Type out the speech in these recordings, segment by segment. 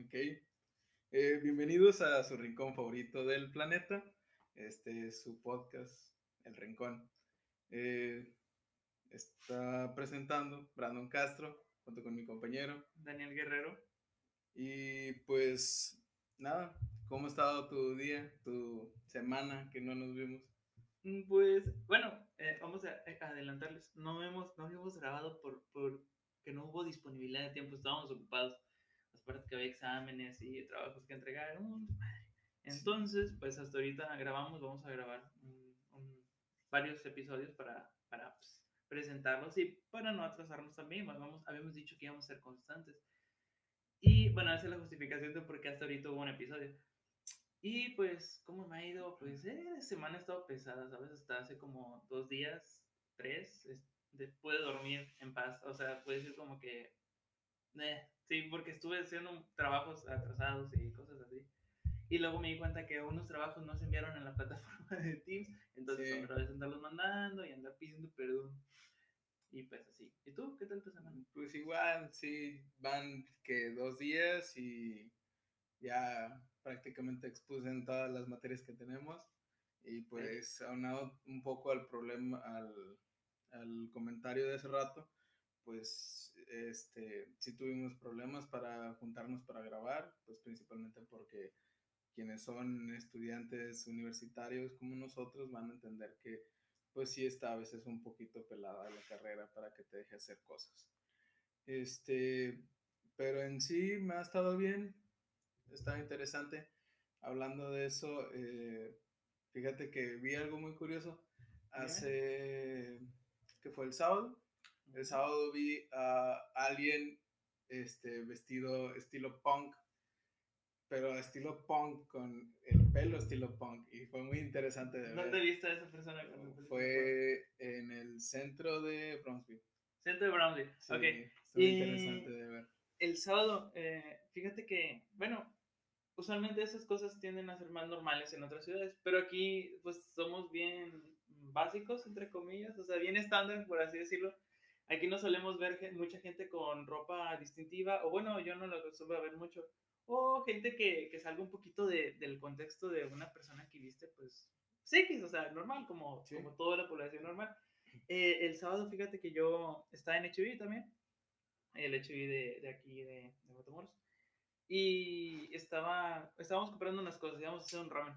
Ok. Eh, bienvenidos a su rincón favorito del planeta. Este es su podcast, El Rincón. Eh, está presentando Brandon Castro junto con mi compañero Daniel Guerrero. Y pues nada, ¿cómo ha estado tu día, tu semana que no nos vimos? Mm, Pues bueno, eh, vamos a a adelantarles. No hemos, no habíamos grabado por, por que no hubo disponibilidad de tiempo, estábamos ocupados. Que había exámenes y trabajos que entregar. Entonces, pues hasta ahorita grabamos, vamos a grabar un- un- varios episodios para, para pues, presentarlos y para no atrasarnos también. Bueno, Vamos, habíamos dicho que íbamos a ser constantes. Y bueno, esa es la justificación de por qué hasta ahorita hubo un episodio. Y pues, ¿cómo me ha ido? Pues, eh, la semana ha estado pesada, ¿sabes? Hasta hace como dos días, tres, es- de- pude dormir en paz. O sea, puede decir como que, eh, sí, porque estuve haciendo trabajos atrasados y cosas así. Y luego me di cuenta que unos trabajos no se enviaron en la plataforma de Teams, entonces Sí. otra vez andarlos mandando y andar pidiendo perdón. Y pues así. ¿Y tú? ¿Qué tal tu semana? Pues igual, sí, van que dos días y ya prácticamente expuse en todas las materias que tenemos. Y pues aunado un poco al problema, al, al comentario de hace rato, pues este, sí tuvimos problemas para juntarnos para grabar, pues principalmente porque quienes son estudiantes universitarios como nosotros van a entender que pues sí está a veces un poquito pelada la carrera para que te deje hacer cosas. Este, pero en sí me ha estado bien, está interesante. Hablando de eso, eh, fíjate que vi algo muy curioso. Hace, que fue el sábado, el sábado vi a alguien este, vestido estilo punk, pero estilo punk con el pelo estilo punk y fue muy interesante de ¿Dónde ver. viste a esa persona? Fue en el centro de Bronxville. Centro de Brownlee. Sí, ok. Y- interesante de ver. el sábado, eh, fíjate que, bueno, usualmente esas cosas tienden a ser más normales en otras ciudades, pero aquí pues somos bien básicos, entre comillas, o sea, bien estándar, por así decirlo. Aquí no solemos ver gen- mucha gente con ropa distintiva, o bueno, yo no lo acostumbro a ver mucho, o gente que, que salga un poquito de- del contexto de una persona que viste, pues, X, o sea, normal, como, Sí. como toda la población normal. Eh, el sábado, fíjate que yo estaba en HB también, el HB de, de aquí, de, de Matamoros. Y estaba, estábamos comprando unas cosas, íbamos a hacer un ramen.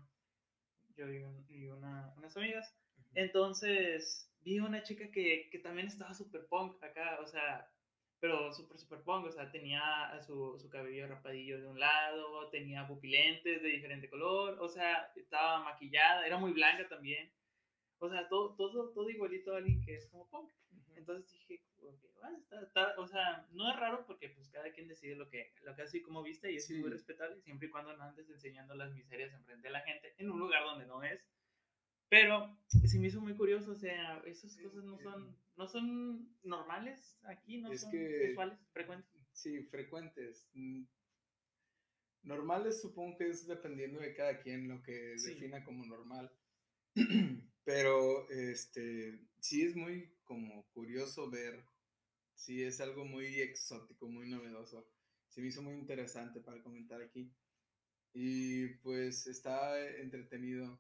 Yo y, un- y una, unas amigas. Entonces, vi una chica que, que también estaba súper punk acá, o sea, pero súper, súper punk, o sea, tenía su, su cabello rapadillo de un lado, tenía pupilentes de diferente color, o sea, estaba maquillada, era muy blanca también. O sea, todo, todo, todo igualito a alguien que es como punk. Entonces dije, ok, bueno, está- está- o sea, no es raro porque pues cada quien decide lo que, lo que hace y cómo viste y es Sí. muy respetable siempre y cuando no andes enseñando las miserias enfrente de la gente en un lugar donde no es. Pero se me hizo muy curioso, o sea, esas cosas no son, no son normales aquí, no Es son que- usuales, frecuentes. Sí, frecuentes. Mm, Normales supongo que es dependiendo de cada quien lo que Sí. defina como normal. Pero este sí es muy como curioso ver, sí es algo muy exótico, muy novedoso. Se me hizo muy interesante para comentar aquí. Y pues está entretenido.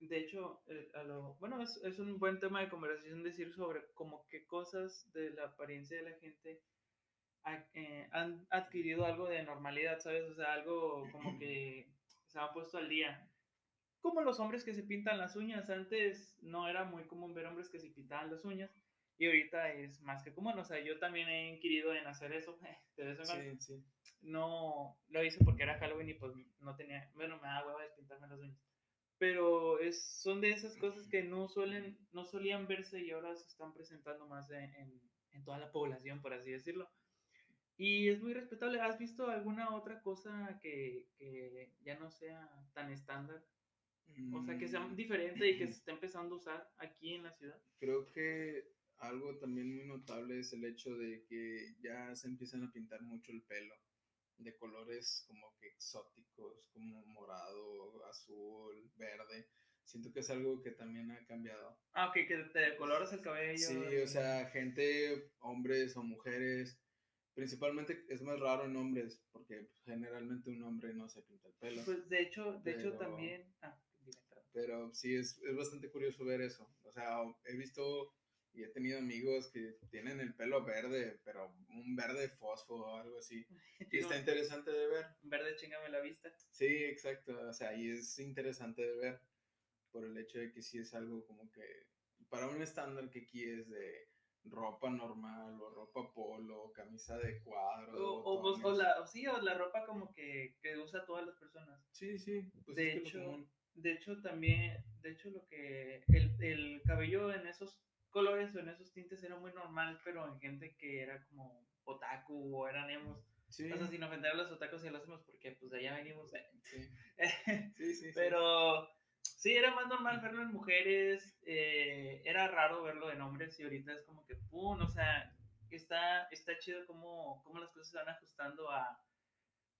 De hecho, eh, a lo, bueno, es, es un buen tema de conversación decir sobre como qué cosas de la apariencia de la gente ha- eh, han adquirido algo de normalidad, ¿sabes? O sea, algo como que se ha puesto al día. Como los hombres que se pintan las uñas. Antes no era muy común ver hombres que se pintaban las uñas y ahorita es más que común. O sea, yo también he inquirido en hacer eso de vez en cuando. Sí, sí. No lo hice porque era Halloween y pues no tenía, bueno, me da hueva de pintarme las uñas. Pero es, son de esas cosas que no suelen, no solían verse y ahora se están presentando más en, en, en toda la población, por así decirlo. Y es muy respetable. ¿Has visto alguna otra cosa que, que ya no sea tan estándar? O sea, que sea Mm, diferente y que se esté empezando a usar aquí en la ciudad. Creo que algo también muy notable es el hecho de que ya se empiezan a pintar mucho el pelo de colores como que exóticos, como morado, azul, verde. Siento que es algo que también ha cambiado. Ah, ok, que te decoloras el cabello. Sí, y- o sea, gente, hombres o mujeres, principalmente es más raro en hombres, porque generalmente un hombre no se pinta el pelo. Pues de hecho, de hecho también. Ah, dime. Pero sí, es, es bastante curioso ver eso. O sea, he visto y he tenido amigos que tienen el pelo verde, pero un verde fósforo o algo así. Y está interesante de ver. Verde chingame la vista. Sí, exacto. O sea, y es interesante de ver por el hecho de que sí es algo como que para un estándar que aquí es de ropa normal o ropa polo, camisa de cuadro. O, la, o sí, o la ropa como que, que usa todas las personas. Sí, sí. Pues De hecho. De hecho, también, de hecho, lo que el, el cabello en esos colores o en esos tintes era muy normal, pero en gente que era como otaku o eran emos. Sí, O sea, sin ofender a los otakus y lo hacemos porque pues de allá venimos. sí, sí, sí, sí. pero sí, era más normal verlo en mujeres, eh, era raro verlo en hombres y ahorita es como que, pum, o sea, está, está chido como, como las cosas se van ajustando a,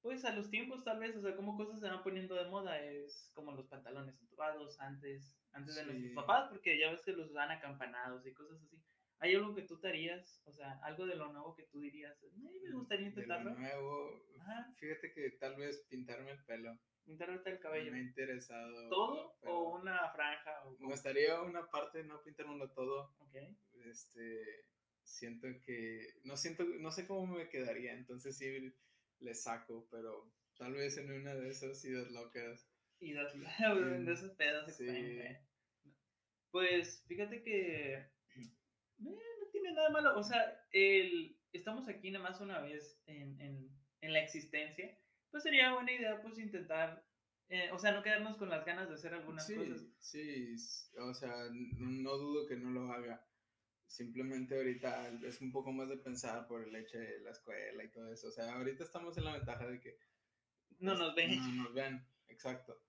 pues a los tiempos tal vez, o sea, como cosas se van poniendo de moda, es como los pantalones entubados antes, antes de nuestros papás, porque ya ves que los usaban acampanados y cosas así. ¿Hay algo que tú te harías? O sea, algo de lo nuevo que tú dirías, "Eh, me gustaría De lo intentarlo. nuevo, Ajá, fíjate que tal vez pintarme el pelo. pintarte el cabello. Me ha interesado. ¿Todo o una franja? O Me gustaría una parte, no pintármelo todo. Ok. Este, siento que, no siento, no sé cómo me quedaría, entonces sí le saco, pero tal vez en una de esas ideas locas. Y das, Mm, de esos pedos sí. extraños. Pues fíjate que eh, no tiene nada malo. O sea, el, estamos aquí nada más una vez en, en, en la existencia. Pues sería buena idea pues intentar, eh, o sea, no quedarnos con las ganas de hacer algunas sí, cosas. sí, o sea, no dudo que no lo haga. Simplemente ahorita es un poco más de pensar por el hecho de la escuela y todo eso. O sea, ahorita estamos en la ventaja de que No nos ven. No nos ven, exacto.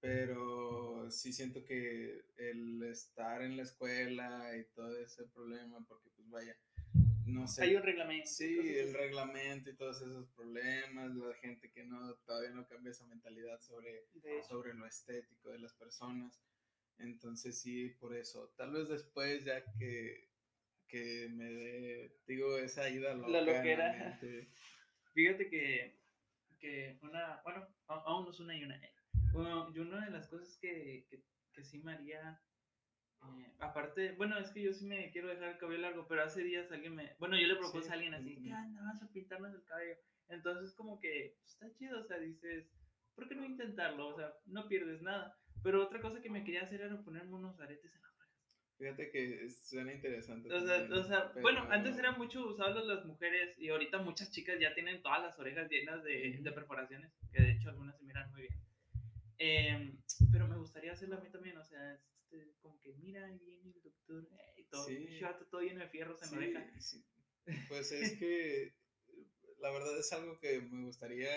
Pero sí siento que el estar en la escuela y todo ese problema, porque pues vaya, no sé. Hay un reglamento. Sí, el reglamento y todos esos problemas, la gente que no todavía no cambia esa mentalidad sobre, sobre lo estético de las personas. Entonces sí, por eso. Tal vez después ya que, que me dé, digo, esa ida loca La loquera. Fíjate que, que una, bueno, aún no es una y una. eh. Bueno, y una de las cosas que, que, que sí me haría, eh, aparte, bueno, es que yo sí me quiero dejar el cabello largo, pero hace días alguien me, bueno, yo le propuse Sí, a alguien así. ¿qué onda? Vamos a pintarnos el cabello. Entonces, como que pues, está chido, o sea, dices, ¿por qué no intentarlo? O sea, no pierdes nada. Pero otra cosa que me quería hacer era ponerme unos aretes en la. Fíjate que suena interesante. O sea, también, o sea bueno, pero- antes era mucho usado las mujeres y ahorita muchas chicas ya tienen todas las orejas llenas de, de perforaciones, que de hecho algunas se miran muy bien. Em, pero me gustaría hacerlo a mí también, o sea, este, como que mira, viene el doctor eh, y todo, Sí. pinche vato todo lleno de fierros en la Sí, oreja. sí. Pues es que la verdad es algo que me gustaría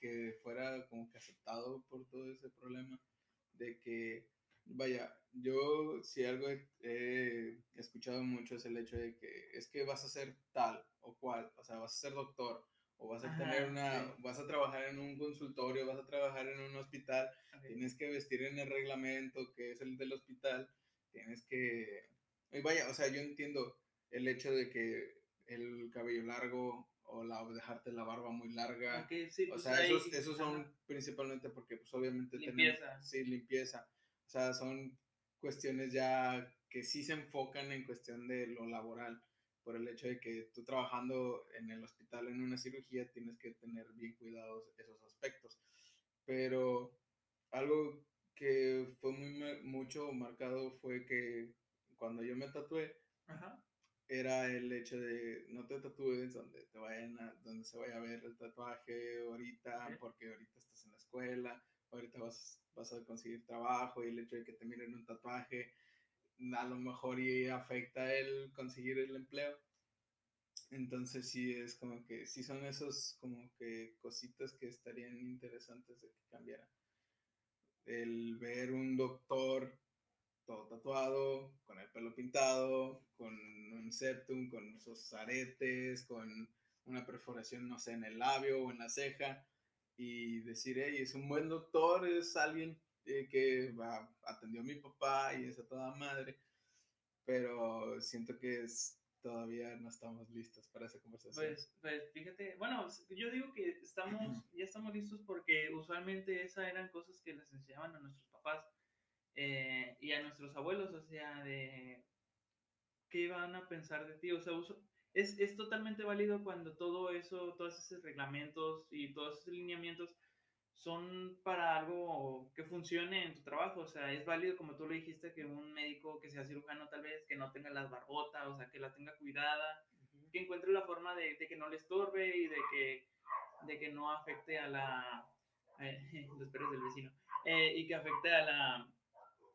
que fuera como que aceptado por todo ese problema de que, vaya, yo si algo he, he escuchado mucho es el hecho de que es que vas a ser tal o cual, o sea, vas a ser doctor o vas a Ajá, tener una, sí. vas a trabajar en un consultorio, vas a trabajar en un hospital tienes que vestir en el reglamento que es el del hospital, tienes que... Y vaya, o sea, yo entiendo el hecho de que el cabello largo o la, dejarte la barba muy larga, sí, o pues sea, ahí- esos, esos son ajá. principalmente porque pues obviamente Limpieza. tenemos... Sí, limpieza. O sea, son cuestiones ya que sí se enfocan en cuestión de lo laboral, por el hecho de que tú trabajando en el hospital en una cirugía tienes que tener bien cuidados esos aspectos. Pero algo que fue muy mucho marcado fue que cuando yo me tatué Ajá. era el hecho de no te tatúes donde te vayan a, donde se vaya a ver el tatuaje ahorita porque ahorita estás en la escuela ahorita vas, a conseguir trabajo y el hecho de que te miren un tatuaje a lo mejor y afecta el conseguir el empleo. Entonces sí es como que sí son esos como que cositas que estarían interesantes de que cambiara. El ver un doctor todo tatuado, con el pelo pintado, con un septum, con sus aretes, con una perforación, no sé, en el labio o en la ceja, y decir, hey, es un buen doctor, es alguien eh, que va, atendió a mi papá y es a toda madre, pero siento que es todavía no estamos listos para esa conversación. Pues, pues fíjate, bueno, yo digo que estamos, ya estamos listos porque usualmente esas eran cosas que les enseñaban a nuestros papás eh, y a nuestros abuelos, o sea, de qué iban a pensar de ti, o sea, es, es totalmente válido cuando todo eso, todos esos reglamentos y todos esos lineamientos son para algo que funcione en tu trabajo. O sea, es válido, como tú lo dijiste, que un médico que sea cirujano tal vez, que no tenga las barbotas, o sea, que la tenga cuidada, que encuentre la forma de, de, que no le estorbe y de que, de que no afecte a la... Eh, los perros del vecino. Eh, y que afecte a la...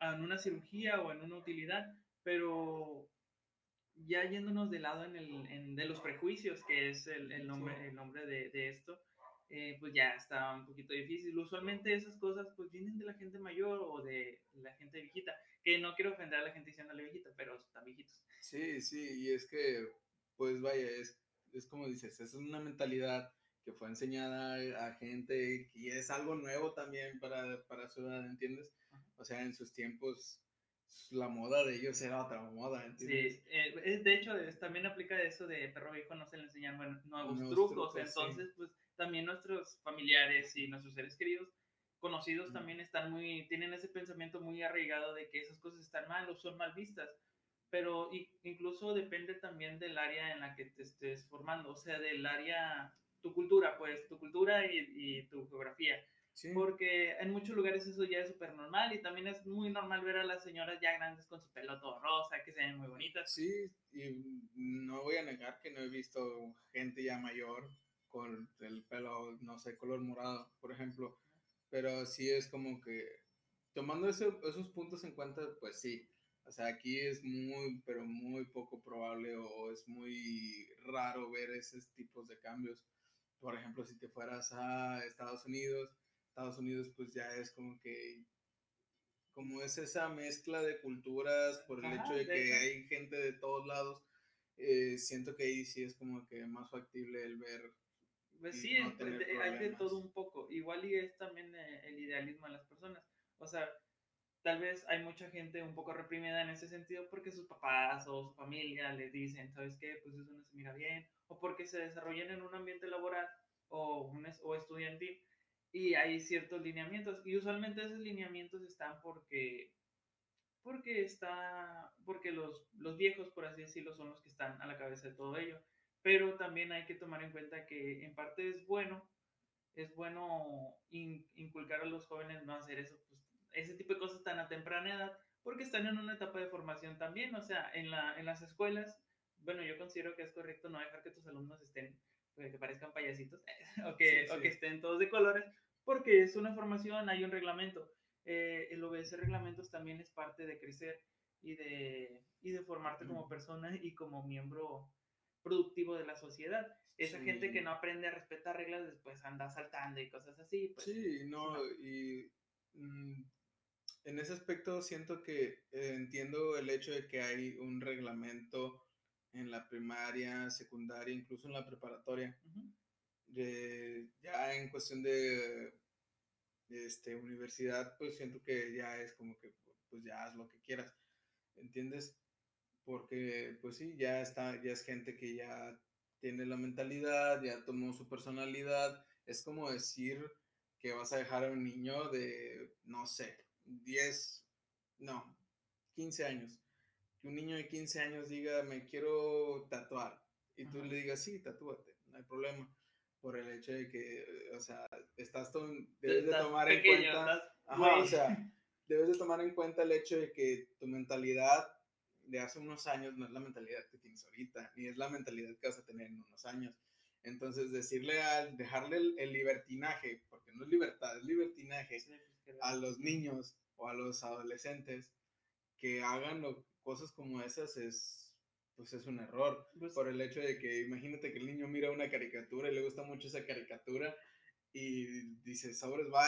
A una cirugía o en una utilidad, pero ya yéndonos de lado en el, en, de los prejuicios, que es el, el nombre, el nombre de, de esto, eh, pues ya está un poquito difícil. Usualmente esas cosas pues vienen de la gente mayor o de la gente viejita, que no quiero ofender a la gente diciéndole viejita, pero están viejitos. Sí, sí, y es que, pues vaya, es, es como dices, esa es una mentalidad que fue enseñada a gente y es algo nuevo también para, para su edad, ¿entiendes? O sea, en sus tiempos la moda de ellos era otra moda, ¿entiendes? Sí, eh, de hecho también aplica eso de perro viejo no se le enseñan nuevos, trucos, entonces pues también nuestros familiares y nuestros seres queridos, conocidos, también están muy, tienen ese pensamiento muy arraigado de que esas cosas están mal o son mal vistas. Pero incluso depende también del área en la que te estés formando, o sea, del área, tu cultura, pues, tu cultura y, y tu geografía. Porque en muchos lugares eso ya es súper normal y también es muy normal ver a las señoras ya grandes con su pelo todo rosa, que se ven muy bonitas. Sí, y no voy a negar que no he visto gente ya mayor con el pelo, no sé, color morado, por ejemplo. Pero sí es como que, tomando esos puntos en cuenta, pues sí. O sea, aquí es muy, pero muy poco probable o es muy raro ver esos tipos de cambios. Por ejemplo, si te fueras a Estados Unidos, Estados Unidos pues ya es como que, como es esa mezcla de culturas por el hecho de que hay gente de todos lados, eh, siento que ahí sí es como que más factible el ver pues sí, hay de todo un poco. Igual y es también eh, el idealismo de las personas. O sea, tal vez hay mucha gente un poco reprimida en ese sentido porque sus papás o su familia les dicen, ¿sabes qué? Pues eso no se mira bien. O porque se desarrollan en un ambiente laboral o, un, o estudiantil y hay ciertos lineamientos. Y usualmente esos lineamientos están porque porque está porque los, los viejos por así decirlo son los que están a la cabeza de todo ello pero también hay que tomar en cuenta que en parte es bueno, es bueno inculcar a los jóvenes no hacer eso, pues, ese tipo de cosas tan a temprana edad, porque están en una etapa de formación también, o sea, en, la, en las escuelas, bueno, yo considero que es correcto no dejar que tus alumnos estén, pues, que parezcan payasitos, o, que, o que estén todos de colores, porque es una formación, hay un reglamento. Eh, el obedecer reglamentos también es parte de crecer y de, y de formarte como persona y como miembro productivo de la sociedad. Esa gente que no aprende a respetar reglas después anda saltando y cosas así. Pues, sí, no, y mm, en ese aspecto siento que eh, entiendo el hecho de que hay un reglamento en la primaria, secundaria, incluso en la preparatoria. Ya en cuestión de, este, universidad, pues siento que ya es como que, pues ya haz lo que quieras, ¿entiendes? porque pues sí, ya está, ya es gente que ya tiene la mentalidad, ya tomó su personalidad, es como decir que vas a dejar a un niño de, no sé, 10, no, 15 años, que un niño de 15 años diga, me quiero tatuar, y tú le digas, sí, tatúate, no hay problema, por el hecho de que, o sea, estás, debes de tomar en cuenta, o sea, debes de tomar en cuenta el hecho de que tu mentalidad de hace unos años no es la mentalidad que tienes ahorita, ni es la mentalidad que vas a tener en unos años. Entonces, decirle al, dejarle el, libertinaje, porque no es libertad, es libertinaje, a los niños o a los adolescentes que hagan cosas como esas es, pues es un error. Pues por el hecho de que, imagínate que el niño mira una caricatura y le gusta mucho esa caricatura y dice, sobres, va,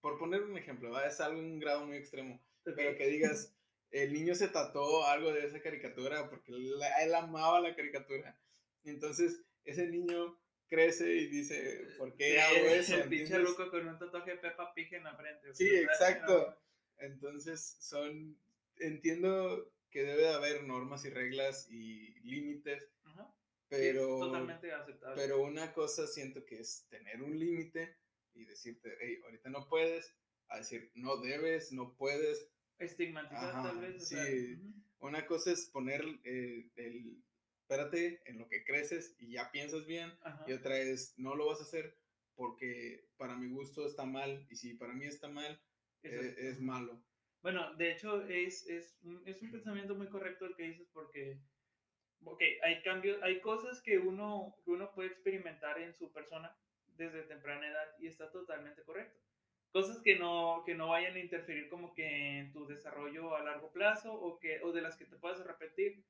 por poner un ejemplo, va, es algo un grado muy extremo, pero que digas, el niño se tatuó algo de esa caricatura porque él, amaba la caricatura. Entonces, ese niño crece y dice, ¿por qué hago eso? El pinche loco con un tatuaje de Peppa Pig en la frente. Sí, exacto. Entonces, son, entiendo que debe de haber normas y reglas y límites, Ajá. Sí, es pero, totalmente aceptable. pero una cosa siento que es tener un límite y decirte, hey, ahorita no puedes, a decir, no debes, no puedes. Estigmatizar Ajá, tal vez. o sea, sí. Una cosa es poner eh, el, espérate en lo que creces y ya piensas bien, Ajá. y otra es, no lo vas a hacer porque para mi gusto está mal, y si para mí está mal, eh, es malo. Bueno, de hecho es, es, un, es un pensamiento muy correcto el que dices porque, ok, hay cambios, hay cosas que uno, que uno puede experimentar en su persona desde temprana edad y está totalmente correcto. Cosas que no, que no vayan a interferir como que en tu desarrollo a largo plazo o, que, o de las que te puedas arrepentir,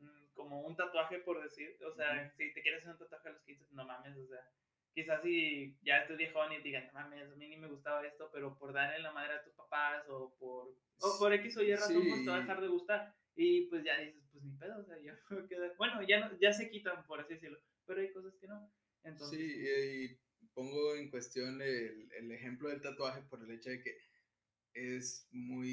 mm, como un tatuaje por decir, o sea, si te quieres hacer un tatuaje a los 15, no mames, o sea, quizás si ya estés viejón y te digan, no mames, a mí ni me gustaba esto, pero por darle la madre a tus papás o por, o por X o Y razón, pues te va a Sí. dejar de gustar. Y pues ya dices, pues ni pedo, o sea, ya me queda- Bueno, ya, no- ya se quitan, por así decirlo, pero hay cosas que no. Entonces, Sí, y pongo en cuestión el, el ejemplo del tatuaje por el hecho de que es muy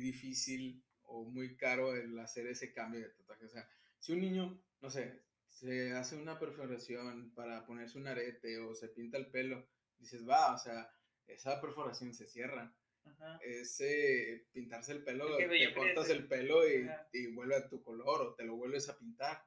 difícil o muy caro el hacer ese cambio de tatuaje. O sea, si un niño, no sé, se hace una perforación para ponerse un arete o se pinta el pelo, dices, va, o sea, esa perforación se cierra. ajá, Ese pintarse el pelo, te cortas crece. el pelo y, y vuelve a tu color o te lo vuelves a pintar.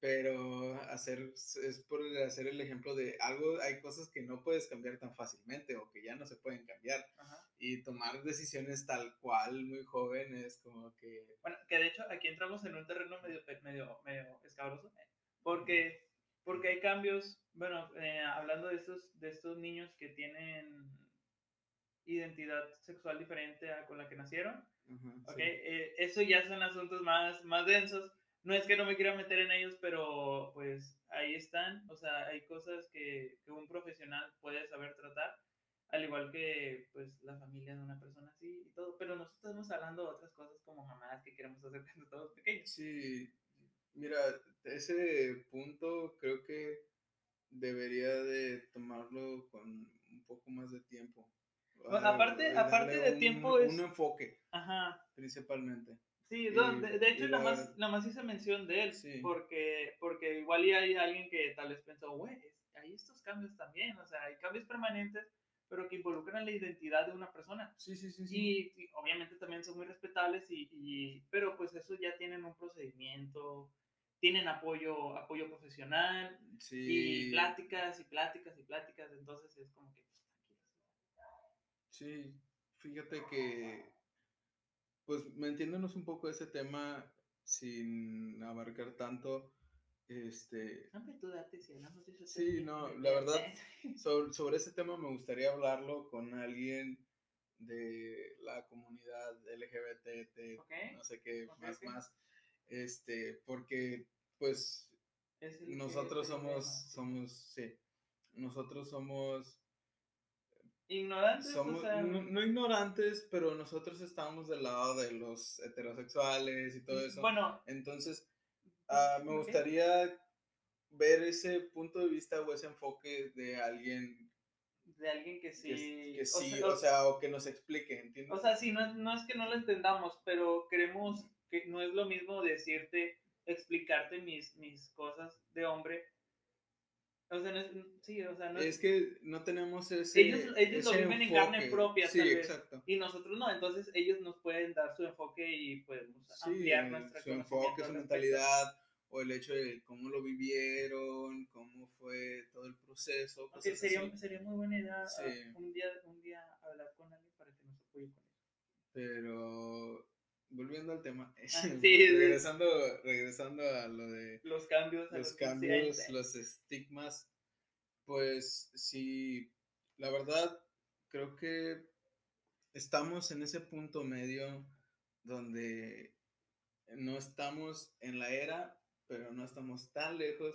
Pero hacer, es por hacer el ejemplo de algo, hay cosas que no puedes cambiar tan fácilmente o que ya no se pueden cambiar. ajá. Y tomar decisiones tal cual muy joven es como que... Bueno, que de hecho aquí entramos en un terreno medio, medio, medio escabroso, porque, porque hay cambios, bueno, eh, hablando de estos, de estos niños que tienen identidad sexual diferente a con la que nacieron, Ajá, ¿ok? sí. Eh, eso ya son asuntos más, más densos. No es que no me quiera meter en ellos, pero pues ahí están. O sea, hay cosas que, que un profesional puede saber tratar, al igual que pues la familia de una persona así y todo. Pero nosotros estamos hablando de otras cosas como mamás que queremos hacer cuando estamos pequeños. Sí, mira, ese punto creo que debería de tomarlo con un poco más de tiempo. Bueno, aparte- aparte de un- tiempo es- Un enfoque, Ajá. principalmente. Sí, de, de hecho, nada más, nada más hice mención de él, Sí. porque, porque igual y hay alguien que tal vez pensó, güey, hay estos cambios también, o sea, hay cambios permanentes, pero que involucran la identidad de una persona. Sí, sí, sí, sí. Y, y obviamente también son muy respetables, y, y- pero pues eso ya tienen un procedimiento, tienen apoyo, apoyo profesional, y pláticas, y pláticas, y pláticas, entonces es como que, pues, sí, fíjate que, pues metiéndonos un poco ese tema sin abarcar tanto, este, tú date, si hablamos de eso. Sí, no, la verdad, sobre, sobre ese tema me gustaría hablarlo con alguien de la comunidad LGBT, no sé qué, más, más, este, porque, pues, es nosotros somos, somos, sí, nosotros somos, Ignorantes, somos, o sea, no, no ignorantes, pero nosotros estamos del lado de los heterosexuales y todo eso. Bueno, Entonces, ah, me gustaría ver ese punto de vista o ese enfoque de alguien de alguien que sí. que, que o sí, sea, o sea, o que nos explique, ¿entiendes? o sea, sí, no, no es que no lo entendamos, pero creemos que no es lo mismo decirte, explicarte mis, mis cosas de hombre. O sea, no es, sí, o sea, no es, es que no tenemos ese. ellos, ellos lo ese viven en carne enfoque. propia, Sí, tal vez. exacto. Y nosotros no, entonces ellos nos pueden dar su enfoque y podemos Sí, ampliar nuestra su enfoque, su mentalidad, o el hecho de cómo lo vivieron, cómo fue todo el proceso. Ok, cosas sería, así. sería muy buena idea ah, Sí. un, día, un día hablar con alguien para que nos apoye con eso. Pero volviendo al tema, Ah, sí, sí. regresando, regresando a lo de Los cambios, los cambios, los estigmas, pues sí, la verdad, creo que estamos en ese punto medio donde no estamos en la era, pero no estamos tan lejos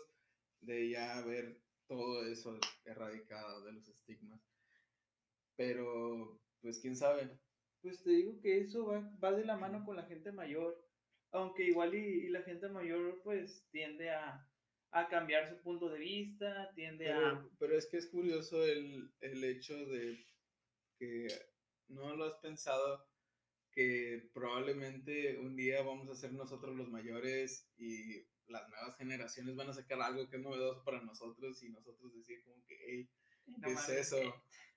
de ya ver todo eso erradicado de los estigmas. Pero, pues quién sabe. Pues te digo que eso va, va de la mano con la gente mayor, aunque igual y, y la gente mayor pues tiende a, a cambiar su punto de vista, tiende a... Pero, pero es que es curioso el, el hecho de que no lo has pensado, que probablemente un día vamos a ser nosotros los mayores y las nuevas generaciones van a sacar algo que es novedoso para nosotros y nosotros decir como que, hey, ¿qué es eso?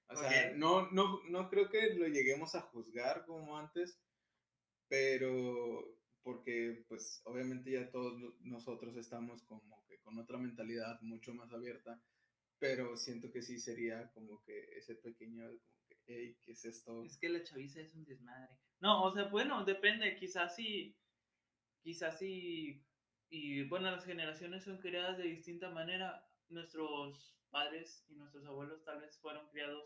O sea, no, no, no creo que lo lleguemos a juzgar como antes, pero porque pues obviamente ya todos nosotros estamos como que con otra mentalidad mucho más abierta, pero siento que sí sería como que ese pequeño, como que, hey, ¿qué es esto? Es que la chaviza es un desmadre. No, o sea, bueno, depende, quizás sí, quizás sí, y bueno, las generaciones son criadas de distinta manera. Nuestros padres y nuestros abuelos tal vez fueron criados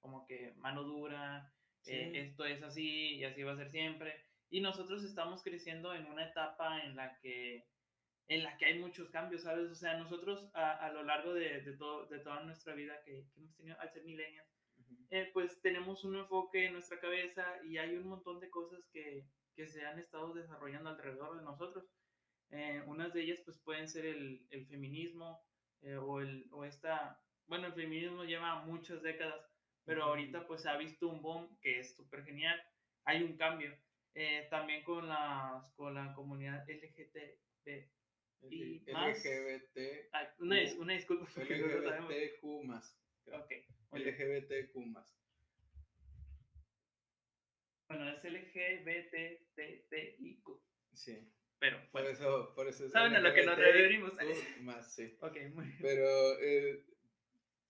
como que mano dura, eh, esto es así y así va a ser siempre. Y nosotros estamos creciendo en una etapa en la que, en la que hay muchos cambios, ¿sabes? O sea, nosotros a, a lo largo de, de, todo, de toda nuestra vida que, que hemos tenido al ser millennials, eh, pues tenemos un enfoque en nuestra cabeza y hay un montón de cosas que, que se han estado desarrollando alrededor de nosotros. Eh, unas de ellas pues pueden ser el, el feminismo eh, o, el, o esta, bueno, el feminismo lleva muchas décadas, pero ahorita pues se ha visto un boom que es súper genial, hay un cambio. también con, las, con la comunidad LGTB. Y LGBT. una, una disculpa. LGBTQ más. Okay. LGBTQ Bueno, es LGBTTIQ. Sí. Pero, por eso, por eso ¿Saben a lo que nos referimos? Más, sí. Ok, muy bien. Pero, eh,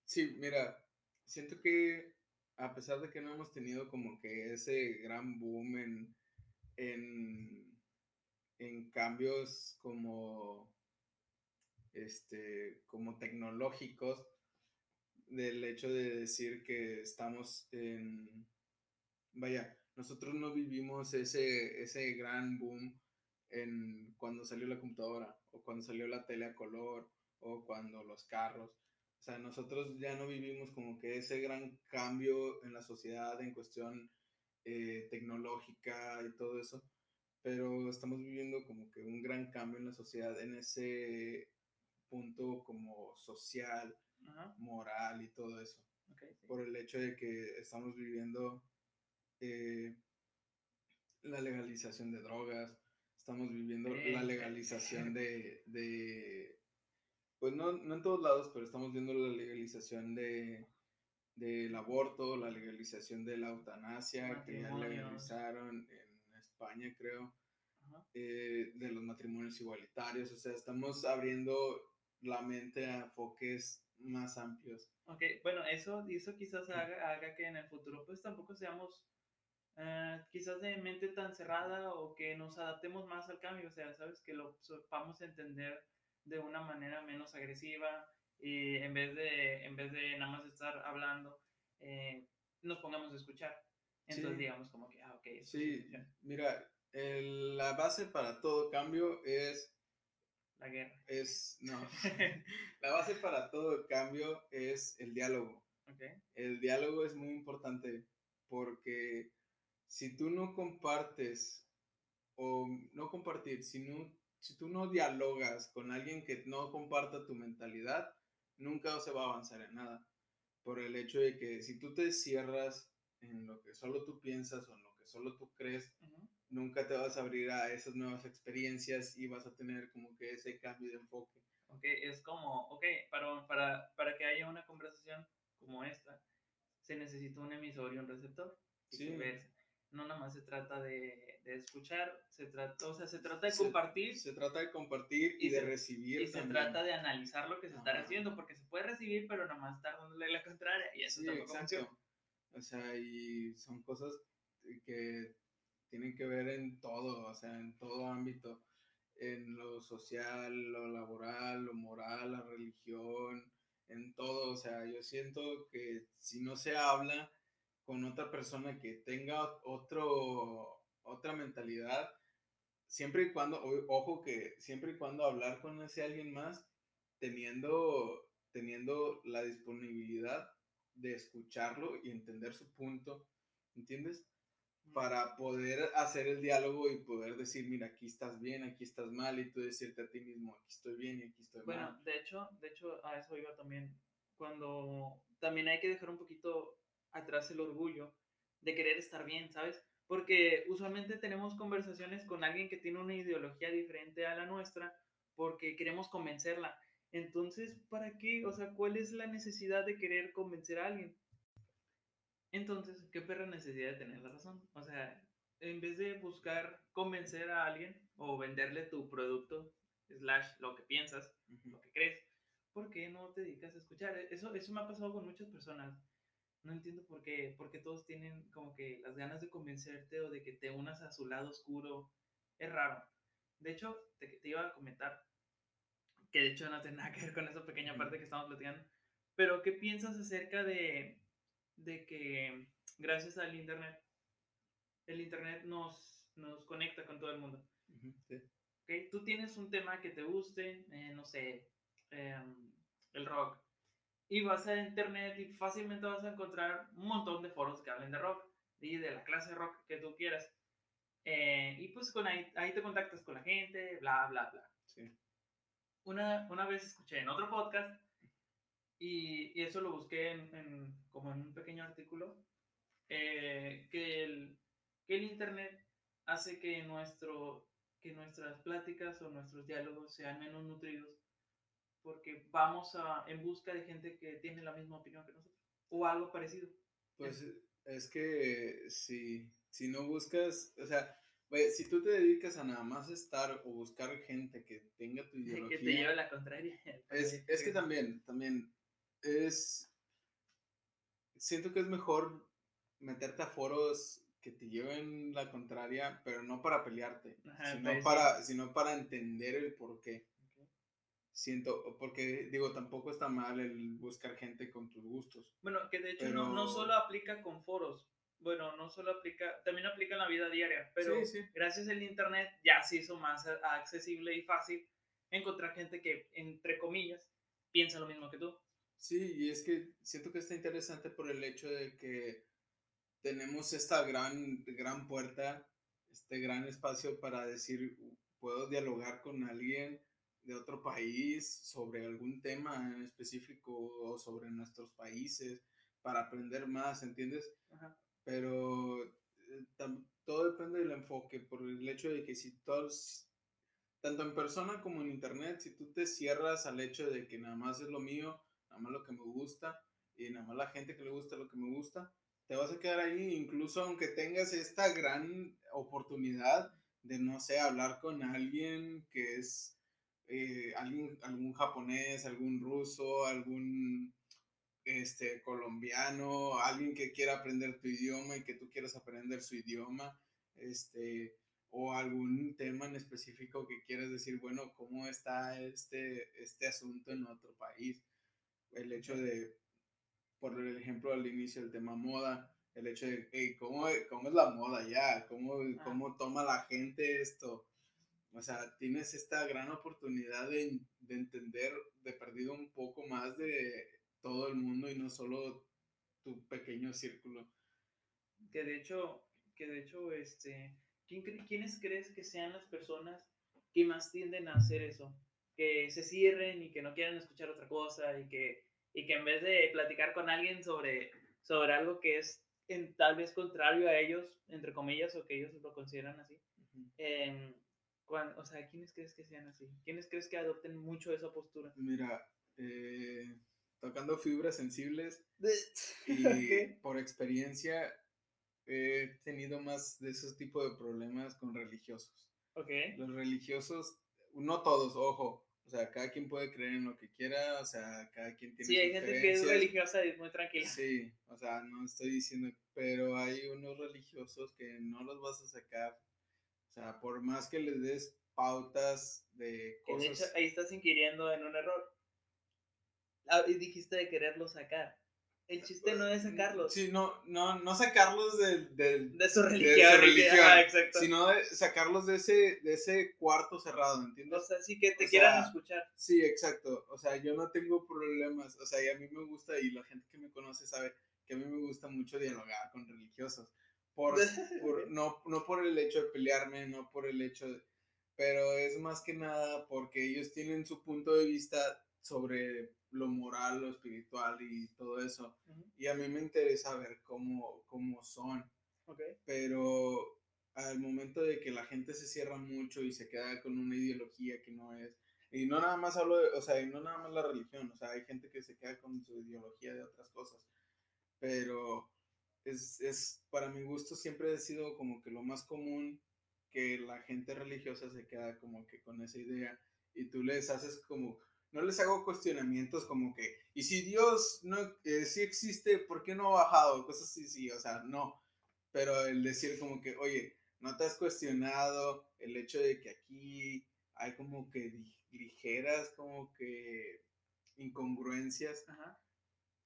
sí, mira, siento que a pesar de que no hemos tenido como que ese gran boom en, en, en cambios como, este, como tecnológicos, del hecho de decir que estamos en, vaya, nosotros no vivimos ese, ese gran boom en cuando salió la computadora o cuando salió la tele a color o cuando los carros. O sea, nosotros ya no vivimos como que ese gran cambio en la sociedad en cuestión eh, tecnológica y todo eso, pero estamos viviendo como que un gran cambio en la sociedad en ese punto como social, moral y todo eso. Por el hecho de que estamos viviendo eh, la legalización de drogas, estamos viviendo la legalización de, de pues no, no, en todos lados, pero estamos viendo la legalización de del aborto, la legalización de la eutanasia, que ya legalizaron en España, creo, eh, de los matrimonios igualitarios, o sea, estamos abriendo la mente a enfoques más amplios. Ok, bueno, eso, eso quizás haga, haga que en el futuro pues tampoco seamos uh, quizás de mente tan cerrada o que nos adaptemos más al cambio, o sea, sabes, que lo sepamos entender de una manera menos agresiva y en vez de, en vez de nada más estar hablando, eh, nos pongamos a escuchar. Entonces digamos como que, ah, ok. Sí, mira, el, la base para todo cambio es la guerra. Es, no. la base para todo cambio es el diálogo. El diálogo es muy importante porque si tú no compartes o no compartir, si, si tú no dialogas con alguien que no comparta tu mentalidad, nunca se va a avanzar en nada. Por el hecho de que si tú te cierras en lo que solo tú piensas o en lo que solo tú crees, nunca te vas a abrir a esas nuevas experiencias y vas a tener como que ese cambio de enfoque. Ok, es como, ok, para, para, para que haya una conversación como esta, se necesita un emisor y un receptor. Sí. No nada más se trata de, de, escuchar, se trata, o sea, se trata de compartir. Se trata de compartir y, de recibir. Y se trata de analizar lo que se está haciendo, porque se puede recibir, pero nada más estar dándole la contraria. Y eso sí, exacto. O sea, y son cosas que tienen que ver en todo, o sea, en todo ámbito, en lo social, lo laboral, lo moral, la religión, en todo, o sea, yo siento que si no se habla con otra persona que tenga otro, otra mentalidad, siempre y cuando, ojo que siempre y cuando hablar con ese alguien más, teniendo, teniendo la disponibilidad de escucharlo y entender su punto, ¿entiendes? para poder hacer el diálogo y poder decir, mira, aquí estás bien, aquí estás mal, y tú decirte a ti mismo, aquí estoy bien y aquí estoy mal. Bueno, de hecho, de hecho, a eso iba también, cuando también hay que dejar un poquito atrás el orgullo de querer estar bien, ¿sabes? porque usualmente tenemos conversaciones con alguien que tiene una ideología diferente a la nuestra porque queremos convencerla. Entonces, ¿para qué? O sea, ¿cuál es la necesidad de querer convencer a alguien? Entonces, ¿qué perra necesidad de tener la razón? O sea, en vez de buscar convencer a alguien o venderle tu producto, slash, lo que piensas, lo que crees, ¿por qué no te dedicas a escuchar? Eso, eso me ha pasado con muchas personas. No entiendo por qué, porque todos tienen como que las ganas de convencerte o de que te unas a su lado oscuro. Es raro. De hecho, te, te iba a comentar, que de hecho no tiene nada que ver con esa pequeña parte que estamos platicando, pero ¿qué piensas acerca de, de que gracias al Internet, el Internet nos, nos conecta con todo el mundo? ¿Okay? Tú tienes un tema que te guste, eh, no sé, em, el rock, y vas a Internet y fácilmente vas a encontrar un montón de foros que hablen de rock y de la clase de rock que tú quieras. Eh, y pues con ahí, ahí te contactas con la gente, bla, bla, bla. Sí una, una vez escuché en otro podcast y, y eso lo busqué en, como en un pequeño artículo, eh, que, el, que el Internet hace que, nuestro, que nuestras pláticas o nuestros diálogos sean menos nutridos porque vamos a, en busca de gente que tiene la misma opinión que nosotros o algo parecido. Pues es que si, si no buscas, o sea, si tú te dedicas a nada más estar o buscar gente que tenga tu ideología. Que te lleve la contraria. Es, es que también, también es. Siento que es mejor meterte a foros que te lleven la contraria, pero no para pelearte, sino, pues, para, sino para entender el por qué. Siento, porque digo, tampoco está mal el buscar gente con tus gustos. Bueno, que de hecho no, no solo aplica con foros, bueno, no solo aplica, también aplica en la vida diaria, pero gracias al Internet ya se hizo más accesible y fácil encontrar gente que, entre comillas, piensa lo mismo que tú. Sí, y es que siento que está interesante por el hecho de que tenemos esta gran, gran puerta, este gran espacio para decir, puedo dialogar con alguien de otro país sobre algún tema en específico o sobre nuestros países para aprender más, ¿entiendes? Ajá pero eh, todo depende del enfoque, por el hecho de que si todos, tanto en persona como en internet, si tú te cierras al hecho de que nada más es lo mío, nada más lo que me gusta, y nada más la gente que le gusta lo que me gusta, te vas a quedar ahí, incluso aunque tengas esta gran oportunidad de, no sé, hablar con alguien que es eh, alguien, algún japonés, algún ruso, algún este, colombiano, alguien que quiera aprender tu idioma y que tú quieras aprender su idioma, este, o algún tema en específico que quieras decir, bueno, ¿cómo está este, este asunto en otro país? El hecho de, por el ejemplo al inicio del tema moda, el hecho de, ¿cómo, ¿cómo, es la moda ya? ¿Cómo, ¿Cómo toma la gente esto? O sea, tienes esta gran oportunidad de, de entender, de perdido un poco más de todo el mundo y no solo tu pequeño círculo. Que de hecho, que de hecho, este, ¿quién, ¿quiénes crees que sean las personas que más tienden a hacer eso? Que se cierren y que no quieran escuchar otra cosa y que, y que en vez de platicar con alguien sobre, sobre algo que es en, tal vez contrario a ellos, entre comillas, o que ellos lo consideran así, em, o sea, ¿quiénes crees que sean así? ¿Quiénes crees que adopten mucho esa postura? Mira, eh, tocando fibras sensibles y por experiencia he tenido más de esos tipos de problemas con religiosos. Okay. Los religiosos, no todos, ojo, o sea, cada quien puede creer en lo que quiera, o sea, cada quien tiene Sí, hay gente que es religiosa y es muy tranquila. Sí, o sea, no estoy diciendo, pero hay unos religiosos que no los vas a sacar, o sea, por más que les des pautas de cosas. De hecho, ahí estás inquiriendo en un error. Ah, y dijiste de quererlo sacar. El chiste no es sacarlos. Sí, no, no, no sacarlos de, de, su religión, exacto. sino de sacarlos de ese, de ese cuarto cerrado, ¿entiendes? O sea, sí que te quieran escuchar. Sí, exacto. O sea, yo no tengo problemas. O sea, y a mí me gusta, y la gente que me conoce sabe que a mí me gusta mucho dialogar con religiosos. Por, por, no, no por el hecho de pelearme, no por el hecho de... Pero es más que nada porque ellos tienen su punto de vista sobre lo moral, lo espiritual y todo eso. Y a mí me interesa ver cómo, cómo son. pero al momento de que la gente se cierra mucho y se queda con una ideología que no es, y no nada más hablo de, o sea, y no nada más la religión, o sea, hay gente que se queda con su ideología de otras cosas, pero es, es para mi gusto siempre ha sido como que lo más común que la gente religiosa se queda como que con esa idea y tú les haces como, no les hago cuestionamientos como que, y si Dios no, eh, sí existe, ¿por qué no ha bajado? Cosas así, sí, o sea, no, pero el decir como que, oye, no te has cuestionado el hecho de que aquí hay como que ligeras, como que incongruencias.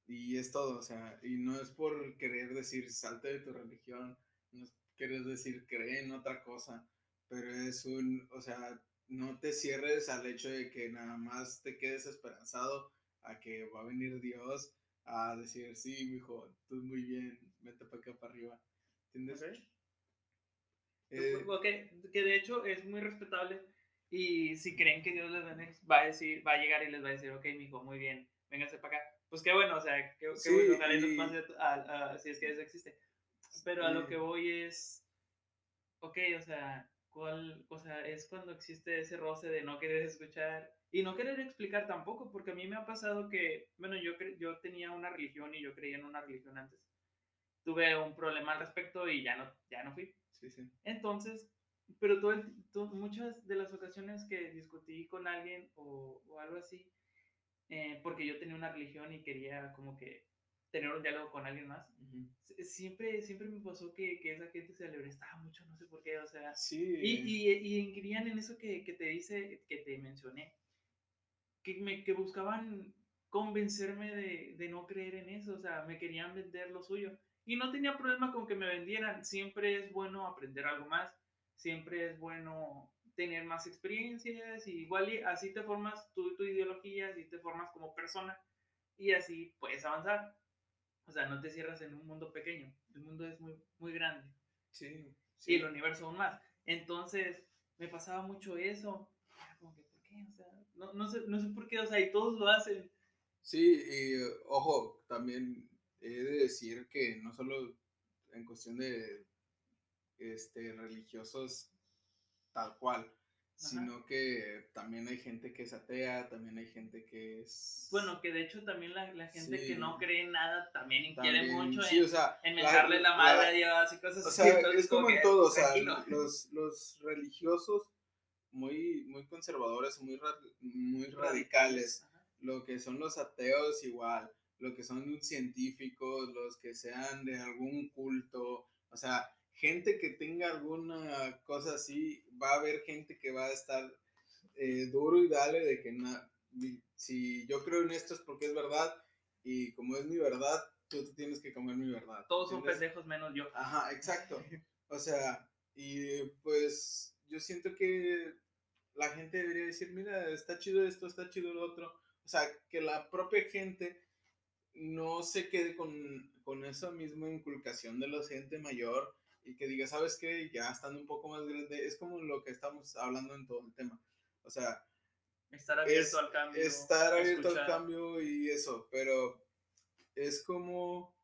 Y es todo, o sea, y no es por querer decir salte de tu religión, no es querer decir cree en otra cosa, pero es un, o sea, no te cierres al hecho de que nada más te quedes esperanzado a que va a venir Dios a decir, sí, hijo, tú muy bien, vete para acá para arriba. ¿Entiendes? Eh, que de hecho es muy respetable y si creen que Dios les va a decir, va a llegar y les va a decir, ok, hijo, muy bien, véngase para acá. Pues qué bueno, o sea, qué, bueno, si es que eso existe. Pero a lo que voy es, ok, o sea, ¿cuál, o sea, es cuando existe ese roce de no querer escuchar y no querer explicar tampoco, porque a mí me ha pasado que, bueno, yo, yo tenía una religión y yo creía en una religión antes. Tuve un problema al respecto y ya no, ya no fui. Sí, sí. Entonces, pero todo, muchas de las ocasiones que discutí con alguien o, o algo así, eh, porque yo tenía una religión y quería como que tener un diálogo con alguien más, siempre, siempre me pasó que, que, esa gente se alebrestaba mucho, no sé por qué, o sea, sí. y, y, y querían en eso que, que, te dice, que te mencioné, que, me, que buscaban convencerme de, de, no creer en eso, o sea, me querían vender lo suyo. Y no tenía problema con que me vendieran, siempre es bueno aprender algo más, siempre es bueno tener más experiencias, y igual así te formas tu, tu ideología, así te formas como persona, y así puedes avanzar. O sea, no te cierras en un mundo pequeño. El mundo es muy, muy grande. Sí, Y el universo aún más. Entonces, me pasaba mucho eso. Como que, ¿por qué? O sea, no, no, sé, no sé por qué, o sea, y todos lo hacen. Sí, y ojo, también he de decir que no solo en cuestión de este, religiosos tal cual, sino que también hay gente que es atea, también hay gente que es... Bueno, que de hecho también la, la gente que no cree en nada también, quiere mucho en, o sea, en la, la, madre a Dios y cosas así. Sea, es como, en todo, o sea, los, los religiosos muy, muy conservadores, muy, muy radicales, lo que son los ateos igual, lo que son científicos, los que sean de algún culto, o sea, gente que tenga alguna cosa así, va a haber gente que va a estar eh, duro y dale de que si yo creo en esto es porque es verdad y como es mi verdad, tú tienes que comer mi verdad. Todos son pendejos menos yo. Ajá, exacto. O sea, y pues yo siento que la gente debería decir, mira, está chido esto, está chido lo otro. O sea, que la propia gente no se quede con, con esa misma inculcación de la gente mayor y que diga, ¿sabes qué? Ya estando un poco más grande, es como lo que estamos hablando en todo el tema. O sea, estar abierto al cambio. Estar abierto al cambio y eso, pero es como,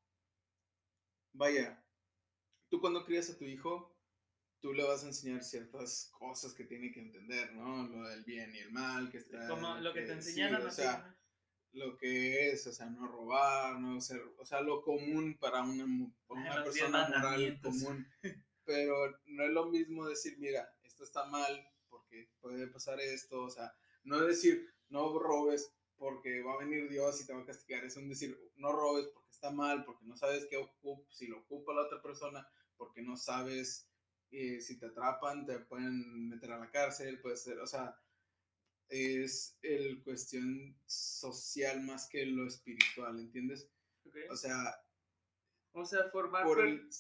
vaya, tú cuando crías a tu hijo, tú le vas a enseñar ciertas cosas que tiene que entender, ¿no? Lo del bien y el mal, que está... Como lo que, te enseñaron. o sea, lo que es, o sea, no robar, no ser, o sea, lo común para una, una persona moral común. Pero no es lo mismo decir, mira, esto está mal porque puede pasar esto, o sea, no decir, no robes porque va a venir Dios y te va a castigar, es un decir, no robes porque está mal, porque no sabes qué ocupa, si lo ocupa la otra persona, porque no sabes eh, si te atrapan, te pueden meter a la cárcel, puede ser, o sea, es el cuestión social más que lo espiritual, ¿entiendes? O sea... O sea, formar,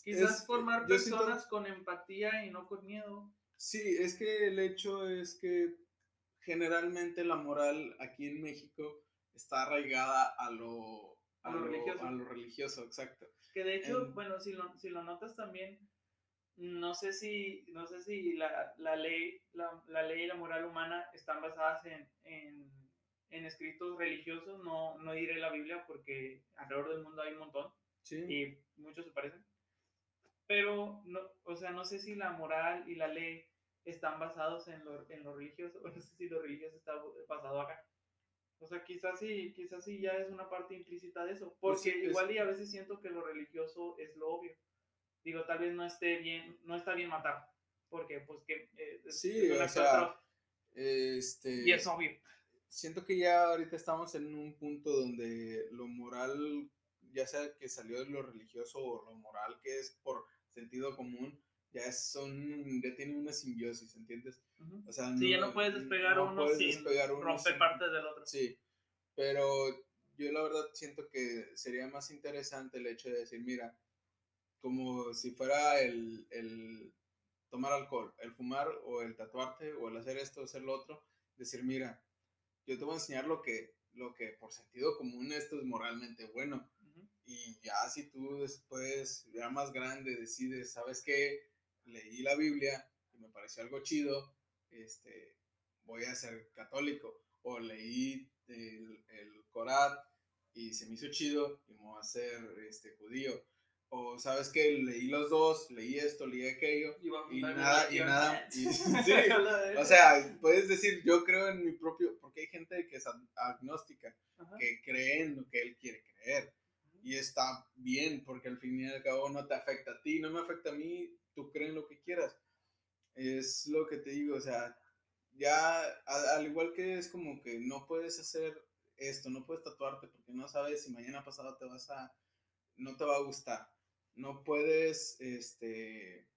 quizás formar personas con empatía y no con miedo. Sí, es que el hecho es que generalmente la moral aquí en México está arraigada a lo, a, lo, religioso. A lo religioso, exacto. Que de hecho, bueno, si lo, si lo notas también, no sé si, no sé si la, la ley, la, la, ley y la moral humana están basadas en, en, en, escritos religiosos, no, no diré la Biblia porque alrededor del mundo hay un montón sí. y muchos se parecen. pero, no, o sea, no sé si la moral y la ley están basados en lo, en lo religioso, o no sé si lo religioso está basado acá. O sea, quizás sí, quizás sí ya es una parte implícita de eso, Pues porque es- igual y a veces siento que lo religioso es lo obvio. Digo, tal vez no esté bien, no está bien matar, porque pues que eh, Sí, o sea, Este, y es obvio. siento que ya ahorita estamos en un punto donde lo moral, ya sea que salió de lo religioso o lo moral que es por sentido común, ya son, ya tienen una simbiosis, ¿entiendes? Ujú. O sea, Sí, ya no puedes despegar no uno puedes sin despegar uno romper sin- parte del otro. Sí, pero yo la verdad siento que sería más interesante el hecho de decir, mira, como si fuera el, el tomar alcohol, el fumar o el tatuarte o el hacer esto o hacer lo otro, decir, mira, yo te voy a enseñar lo que, lo que por sentido común esto es moralmente bueno. Y ya si tú después, ya más grande, decides, ¿sabes qué? Leí la Biblia y me pareció algo chido, este, voy a ser católico. O leí el, el Corán y se me hizo chido y me voy a ser este, judío. O sabes qué, leí los dos, leí esto, leí aquello. Y, nada, y nada, y- sí, O sea, puedes decir, yo creo en mi propio, porque hay gente que es ag- agnóstica, Ajá. que cree en lo que él quiere creer. Y está bien, porque al fin y al cabo no te afecta a ti, no me afecta a mí, tú crees en lo que quieras. Es lo que te digo, o sea, ya, al igual que es como que no puedes hacer esto, no puedes tatuarte porque no sabes si mañana pasado te vas a, no te va a gustar. No puedes, este,